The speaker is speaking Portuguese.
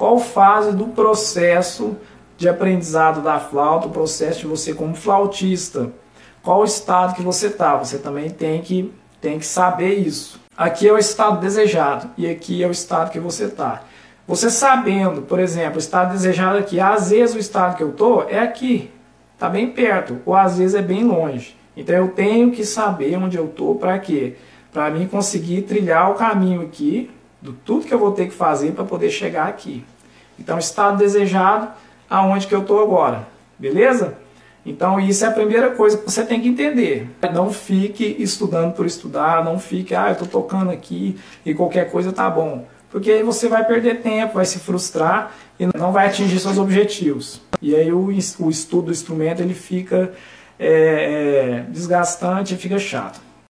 qual fase do processo de aprendizado da flauta, o processo de você como flautista, qual estado que você está. Você também tem que, tem que saber isso. Aqui é o estado desejado e aqui é o estado que você está. Você sabendo, por exemplo, o estado desejado aqui, às vezes o estado que eu estou é aqui, está bem perto, ou às vezes é bem longe. Então eu tenho que saber onde eu estou para quê? Para mim conseguir trilhar o caminho aqui, do tudo que eu vou ter que fazer para poder chegar aqui. Então, estado desejado, aonde que eu estou agora, beleza? Então, isso é a primeira coisa que você tem que entender. Não fique estudando por estudar, não fique, ah, eu estou tocando aqui e qualquer coisa tá bom. Porque aí você vai perder tempo, vai se frustrar e não vai atingir seus objetivos. E aí o, o estudo do instrumento ele fica é, é, desgastante e fica chato.